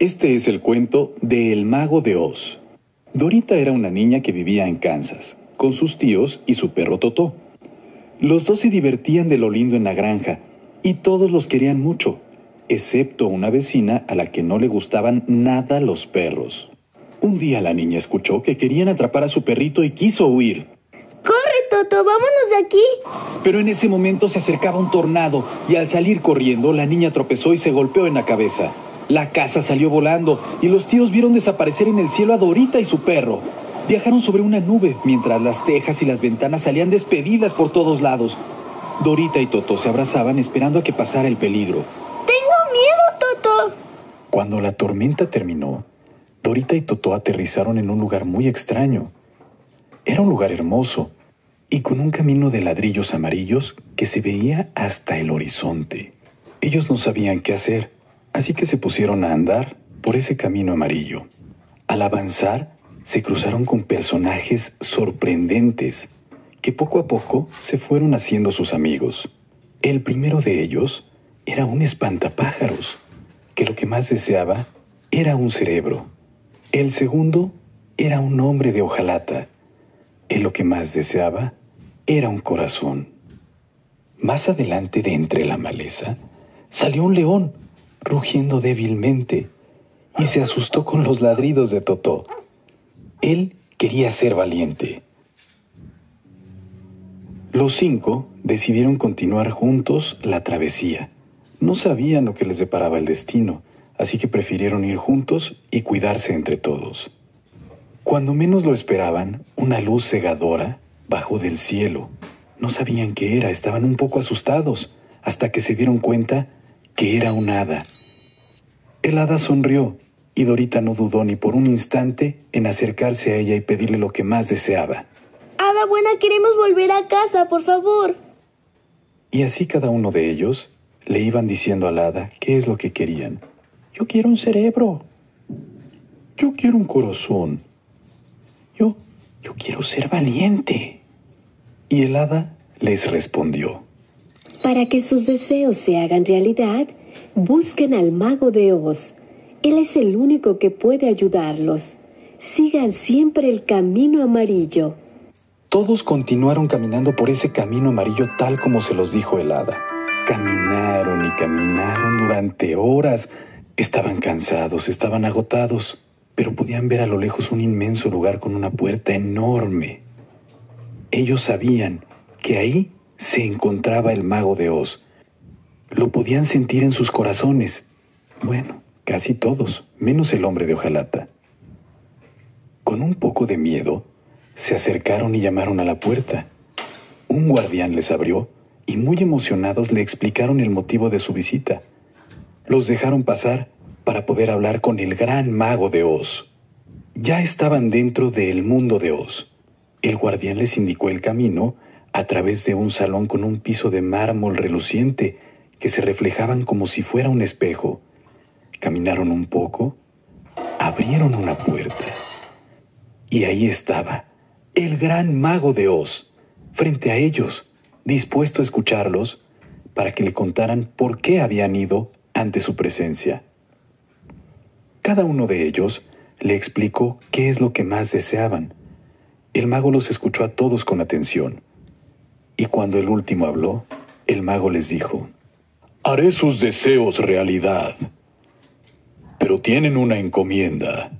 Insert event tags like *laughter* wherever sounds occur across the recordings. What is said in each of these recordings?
Este es el cuento de El Mago de Oz. Dorita era una niña que vivía en Kansas, con sus tíos y su perro Totó. Los dos se divertían de lo lindo en la granja, y todos los querían mucho, excepto una vecina a la que no le gustaban nada los perros. Un día la niña escuchó que querían atrapar a su perrito y quiso huir. ¡Corre, Toto! ¡Vámonos de aquí! Pero en ese momento se acercaba un tornado y al salir corriendo la niña tropezó y se golpeó en la cabeza. La casa salió volando y los tíos vieron desaparecer en el cielo a Dorita y su perro. Viajaron sobre una nube mientras las tejas y las ventanas salían despedidas por todos lados. Dorita y Toto se abrazaban esperando a que pasara el peligro. ¡Tengo miedo, Toto! Cuando la tormenta terminó, Dorita y Toto aterrizaron en un lugar muy extraño. Era un lugar hermoso y con un camino de ladrillos amarillos que se veía hasta el horizonte. Ellos no sabían qué hacer, así que se pusieron a andar por ese camino amarillo. Al avanzar, se cruzaron con personajes sorprendentes que poco a poco se fueron haciendo sus amigos. El primero de ellos era un espantapájaros, que lo que más deseaba era un cerebro. El segundo era un hombre de hojalata, y lo que más deseaba era un corazón. Más adelante de entre la maleza salió un león, rugiendo débilmente, y se asustó con los ladridos de Totó. Él quería ser valiente. Los cinco decidieron continuar juntos la travesía. No sabían lo que les deparaba el destino, así que prefirieron ir juntos y cuidarse entre todos. Cuando menos lo esperaban, una luz cegadora bajó del cielo. No sabían qué era, estaban un poco asustados, hasta que se dieron cuenta que era un hada. El hada sonrió y Dorita no dudó ni por un instante en acercarse a ella y pedirle lo que más deseaba. Hada buena, queremos volver a casa, por favor. Y así cada uno de ellos le iban diciendo al hada qué es lo que querían. Yo quiero un cerebro. Yo quiero un corazón. Yo, yo quiero ser valiente. Y el hada les respondió. Para que sus deseos se hagan realidad, busquen al mago de Oz. Él es el único que puede ayudarlos. Sigan siempre el camino amarillo. Todos continuaron caminando por ese camino amarillo tal como se los dijo el hada. Caminaron y caminaron durante horas. Estaban cansados, estaban agotados, pero podían ver a lo lejos un inmenso lugar con una puerta enorme. Ellos sabían que ahí se encontraba el mago de Oz. Lo podían sentir en sus corazones. Bueno, casi todos, menos el hombre de hojalata. Con un poco de miedo, se acercaron y llamaron a la puerta. Un guardián les abrió y muy emocionados le explicaron el motivo de su visita. Los dejaron pasar para poder hablar con el gran mago de Oz. Ya estaban dentro del mundo de Oz. El guardián les indicó el camino a través de un salón con un piso de mármol reluciente que se reflejaban como si fuera un espejo. Caminaron un poco, abrieron una puerta y ahí estaba el gran mago de Oz, frente a ellos, dispuesto a escucharlos para que le contaran por qué habían ido ante su presencia. Cada uno de ellos le explicó qué es lo que más deseaban. El mago los escuchó a todos con atención. Y cuando el último habló, el mago les dijo, Haré sus deseos realidad, pero tienen una encomienda.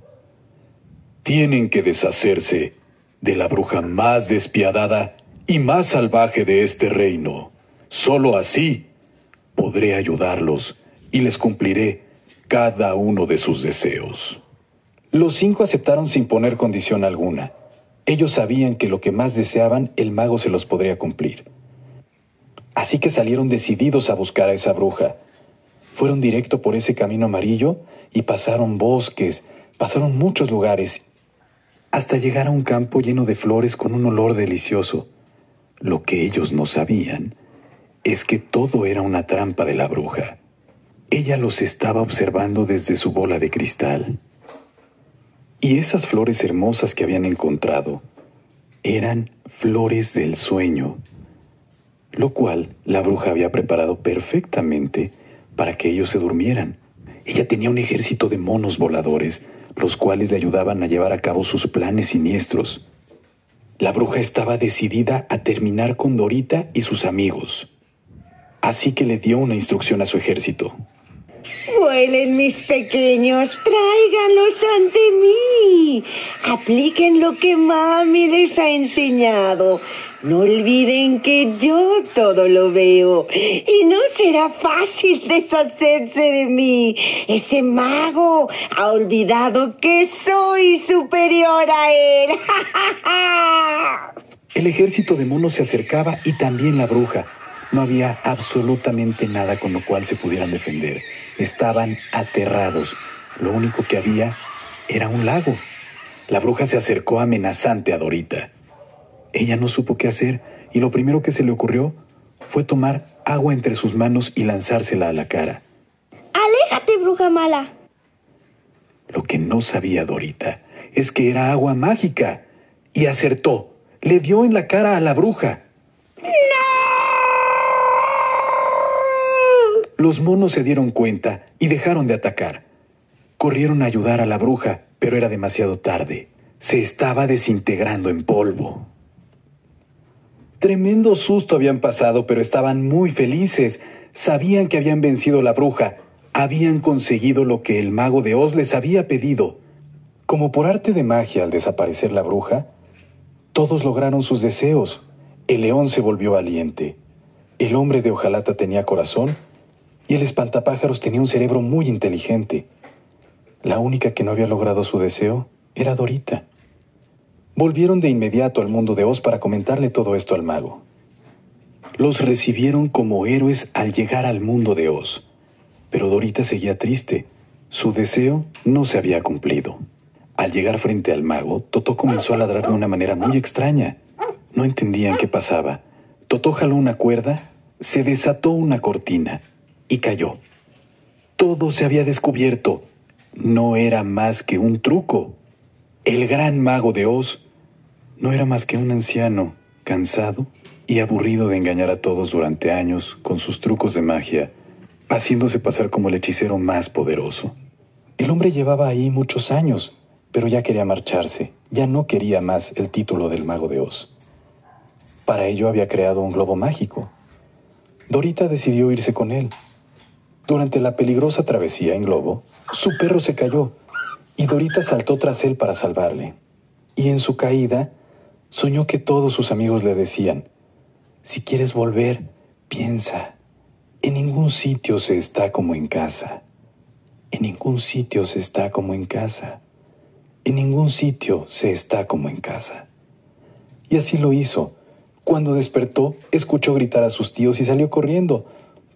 Tienen que deshacerse de la bruja más despiadada y más salvaje de este reino. Solo así podré ayudarlos y les cumpliré cada uno de sus deseos. Los cinco aceptaron sin poner condición alguna. Ellos sabían que lo que más deseaban el mago se los podría cumplir. Así que salieron decididos a buscar a esa bruja. Fueron directo por ese camino amarillo y pasaron bosques, pasaron muchos lugares, hasta llegar a un campo lleno de flores con un olor delicioso. Lo que ellos no sabían es que todo era una trampa de la bruja. Ella los estaba observando desde su bola de cristal. Y esas flores hermosas que habían encontrado eran flores del sueño, lo cual la bruja había preparado perfectamente para que ellos se durmieran Ella tenía un ejército de monos voladores, los cuales le ayudaban a llevar a cabo sus planes siniestros. La bruja estaba decidida a terminar con Dorita y sus amigos. Así que le dio una instrucción a su ejército. Vuelen mis pequeños, tráiganlos ante mí. Apliquen lo que mami les ha enseñado. No olviden que yo todo lo veo y no será fácil deshacerse de mí. Ese mago ha olvidado que soy superior a él. *laughs* El ejército de monos se acercaba y también la bruja. No había absolutamente nada con lo cual se pudieran defender. Estaban aterrados. Lo único que había era un lago. La bruja se acercó amenazante a Dorita. Ella no supo qué hacer y lo primero que se le ocurrió fue tomar agua entre sus manos y lanzársela a la cara. ¡Aléjate, bruja mala! Lo que no sabía Dorita es que era agua mágica y acertó. Le dio en la cara a la bruja. Los monos se dieron cuenta y dejaron de atacar. Corrieron a ayudar a la bruja, pero era demasiado tarde. Se estaba desintegrando en polvo. Tremendo susto habían pasado, pero estaban muy felices. Sabían que habían vencido la bruja. Habían conseguido lo que el mago de Oz les había pedido. Como por arte de magia al desaparecer la bruja, todos lograron sus deseos. El león se volvió valiente. El hombre de hojalata tenía corazón y el espantapájaros tenía un cerebro muy inteligente. La única que no había logrado su deseo era Dorita. Volvieron de inmediato al mundo de Oz para comentarle todo esto al mago. Los recibieron como héroes al llegar al mundo de Oz, pero Dorita seguía triste. Su deseo no se había cumplido. Al llegar frente al mago, Totó comenzó a ladrar de una manera muy extraña. No entendían qué pasaba. Totó jaló una cuerda, se desató una cortina y cayó. Todo se había descubierto. No era más que un truco. El gran mago de Oz no era más que un anciano, cansado y aburrido de engañar a todos durante años con sus trucos de magia, haciéndose pasar como el hechicero más poderoso. El hombre llevaba ahí muchos años, pero ya quería marcharse, ya no quería más el título del mago de Oz. Para ello había creado un globo mágico. Dorita decidió irse con él, durante la peligrosa travesía en globo, su perro se cayó y Dorita saltó tras él para salvarle. Y en su caída, soñó que todos sus amigos le decían, si quieres volver, piensa, en ningún sitio se está como en casa. En ningún sitio se está como en casa. En ningún sitio se está como en casa. Y así lo hizo. Cuando despertó, escuchó gritar a sus tíos y salió corriendo.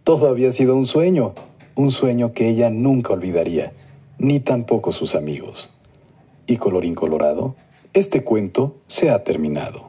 Todo había sido un sueño, un sueño que ella nunca olvidaría, ni tampoco sus amigos. Y colorín colorado, este cuento se ha terminado.